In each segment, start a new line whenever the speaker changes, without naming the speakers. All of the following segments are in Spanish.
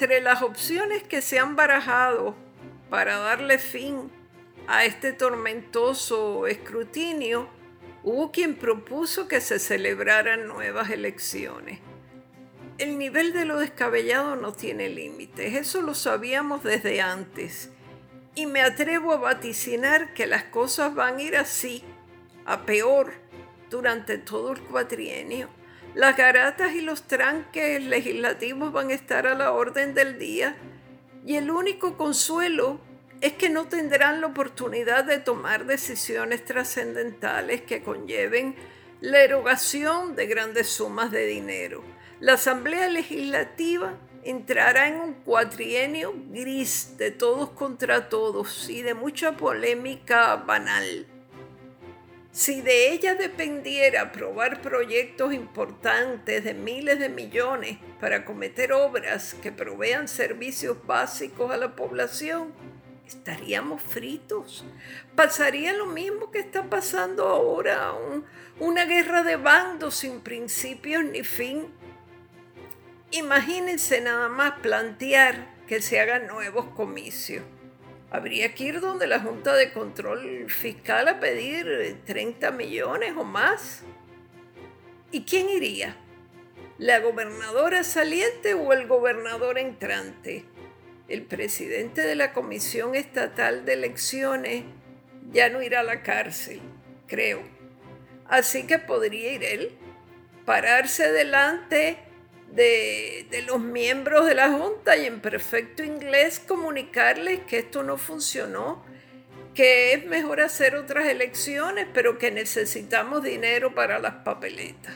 Entre las opciones que se han barajado para darle fin a este tormentoso escrutinio, hubo quien propuso que se celebraran nuevas elecciones. El nivel de lo descabellado no tiene límites, eso lo sabíamos desde antes. Y me atrevo a vaticinar que las cosas van a ir así, a peor, durante todo el cuatrienio. Las garatas y los tranques legislativos van a estar a la orden del día y el único consuelo es que no tendrán la oportunidad de tomar decisiones trascendentales que conlleven la erogación de grandes sumas de dinero. La Asamblea Legislativa entrará en un cuatrienio gris de todos contra todos y de mucha polémica banal. Si de ella dependiera aprobar proyectos importantes de miles de millones para cometer obras que provean servicios básicos a la población, estaríamos fritos. Pasaría lo mismo que está pasando ahora, una guerra de bandos sin principios ni fin. Imagínense nada más plantear que se hagan nuevos comicios. Habría que ir donde la Junta de Control Fiscal a pedir 30 millones o más. ¿Y quién iría? ¿La gobernadora saliente o el gobernador entrante? el presidente de la Comisión Estatal de Elecciones ya no irá a la cárcel, creo. Así que podría ir él, pararse delante de, los miembros de la Junta y en perfecto inglés comunicarles que esto no funcionó, que es mejor hacer otras elecciones, pero que necesitamos dinero para las papeletas.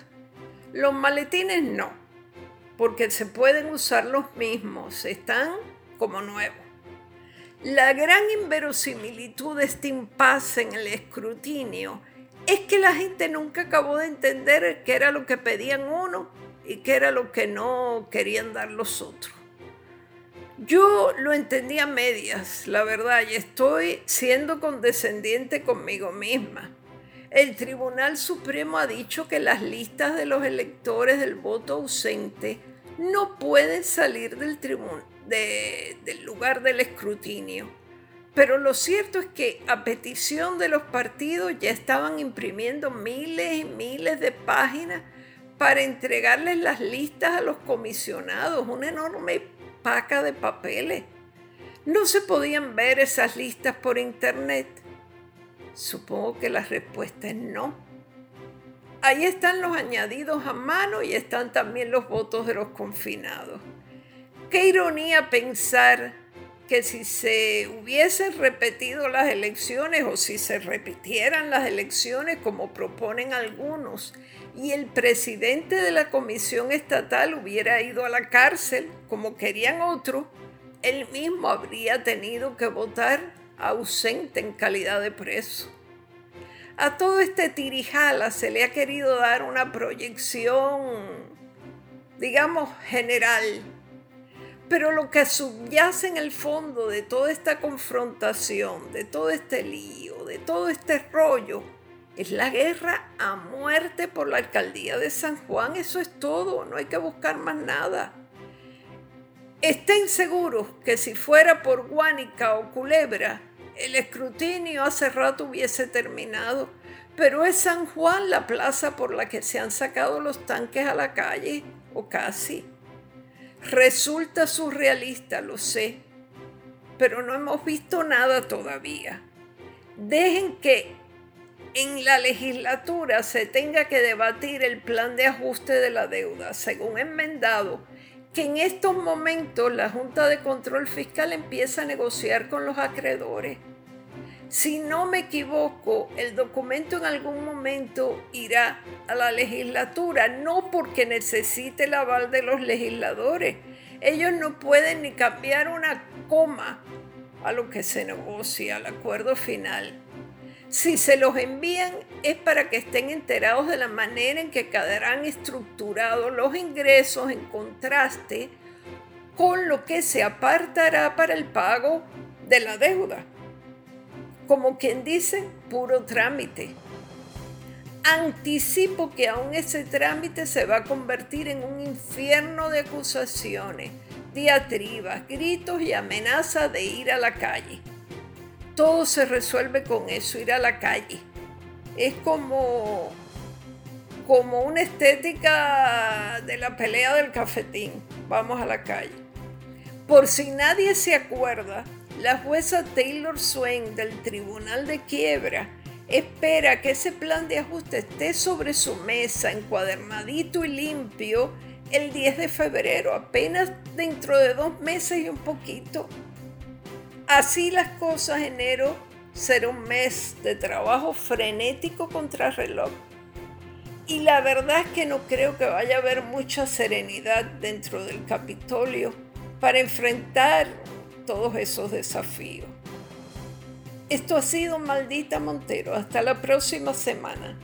Los maletines no, porque se pueden usar los mismos, están como nuevo. La gran inverosimilitud de este impasse en el escrutinio es que la gente nunca acabó de entender qué era lo que pedían uno y qué era lo que no querían dar los otros. Yo lo entendí a medias, la verdad, y estoy siendo condescendiente conmigo misma. El Tribunal Supremo ha dicho que las listas de los electores del voto ausente no pueden salir del, tribunal del lugar del escrutinio. Pero lo cierto es que a petición de los partidos ya estaban imprimiendo miles y miles de páginas para entregarles las listas a los comisionados, una enorme paca de papeles. No se podían ver esas listas por internet. Supongo que la respuesta es no. Ahí están los añadidos a mano y están también los votos de los confinados. Qué ironía pensar que si se hubiesen repetido las elecciones o si se repitieran las elecciones como proponen algunos y el presidente de la comisión estatal hubiera ido a la cárcel como querían otros, él mismo habría tenido que votar ausente en calidad de preso. A todo este tirijala se le ha querido dar una proyección, digamos, general pero lo que subyace en el fondo de toda esta confrontación, de todo este lío, de todo este rollo, es la guerra a muerte por la alcaldía de San Juan. Eso es todo, no hay que buscar más nada. Estén seguros que si fuera por Guánica o Culebra, el escrutinio hace rato hubiese terminado, pero es San Juan la plaza por la que se han sacado los tanques a la calle, o casi. Resulta surrealista, lo sé, pero no hemos visto nada todavía. Dejen que en la legislatura se tenga que debatir el plan de ajuste de la deuda, según enmendado, que en estos momentos la Junta de Control Fiscal empieza a negociar con los acreedores. Si no me equivoco, el documento en algún momento irá a la legislatura, no porque necesite el aval de los legisladores. Ellos no pueden ni cambiar una coma a lo que se negocia, al acuerdo final. Si se los envían es para que estén enterados de la manera en que quedarán estructurados los ingresos en contraste con lo que se apartará para el pago de la deuda como quien dice, puro trámite. Anticipo que aún ese trámite se va a convertir en un infierno de acusaciones, diatribas, gritos y amenazas de ir a la calle. Todo se resuelve con eso, ir a la calle. Es como, como una estética de la pelea del cafetín. Vamos a la calle. Por si nadie se acuerda, la jueza Taylor Swain del Tribunal de Quiebra espera que ese plan de ajuste esté sobre su mesa, encuadernadito y limpio, el 10 de febrero, apenas dentro de dos meses y un poquito. Así las cosas, enero será un mes de trabajo frenético contra reloj. Y la verdad es que no creo que vaya a haber mucha serenidad dentro del Capitolio para enfrentar todos esos desafíos. Esto ha sido Maldita Montero. Hasta la próxima semana.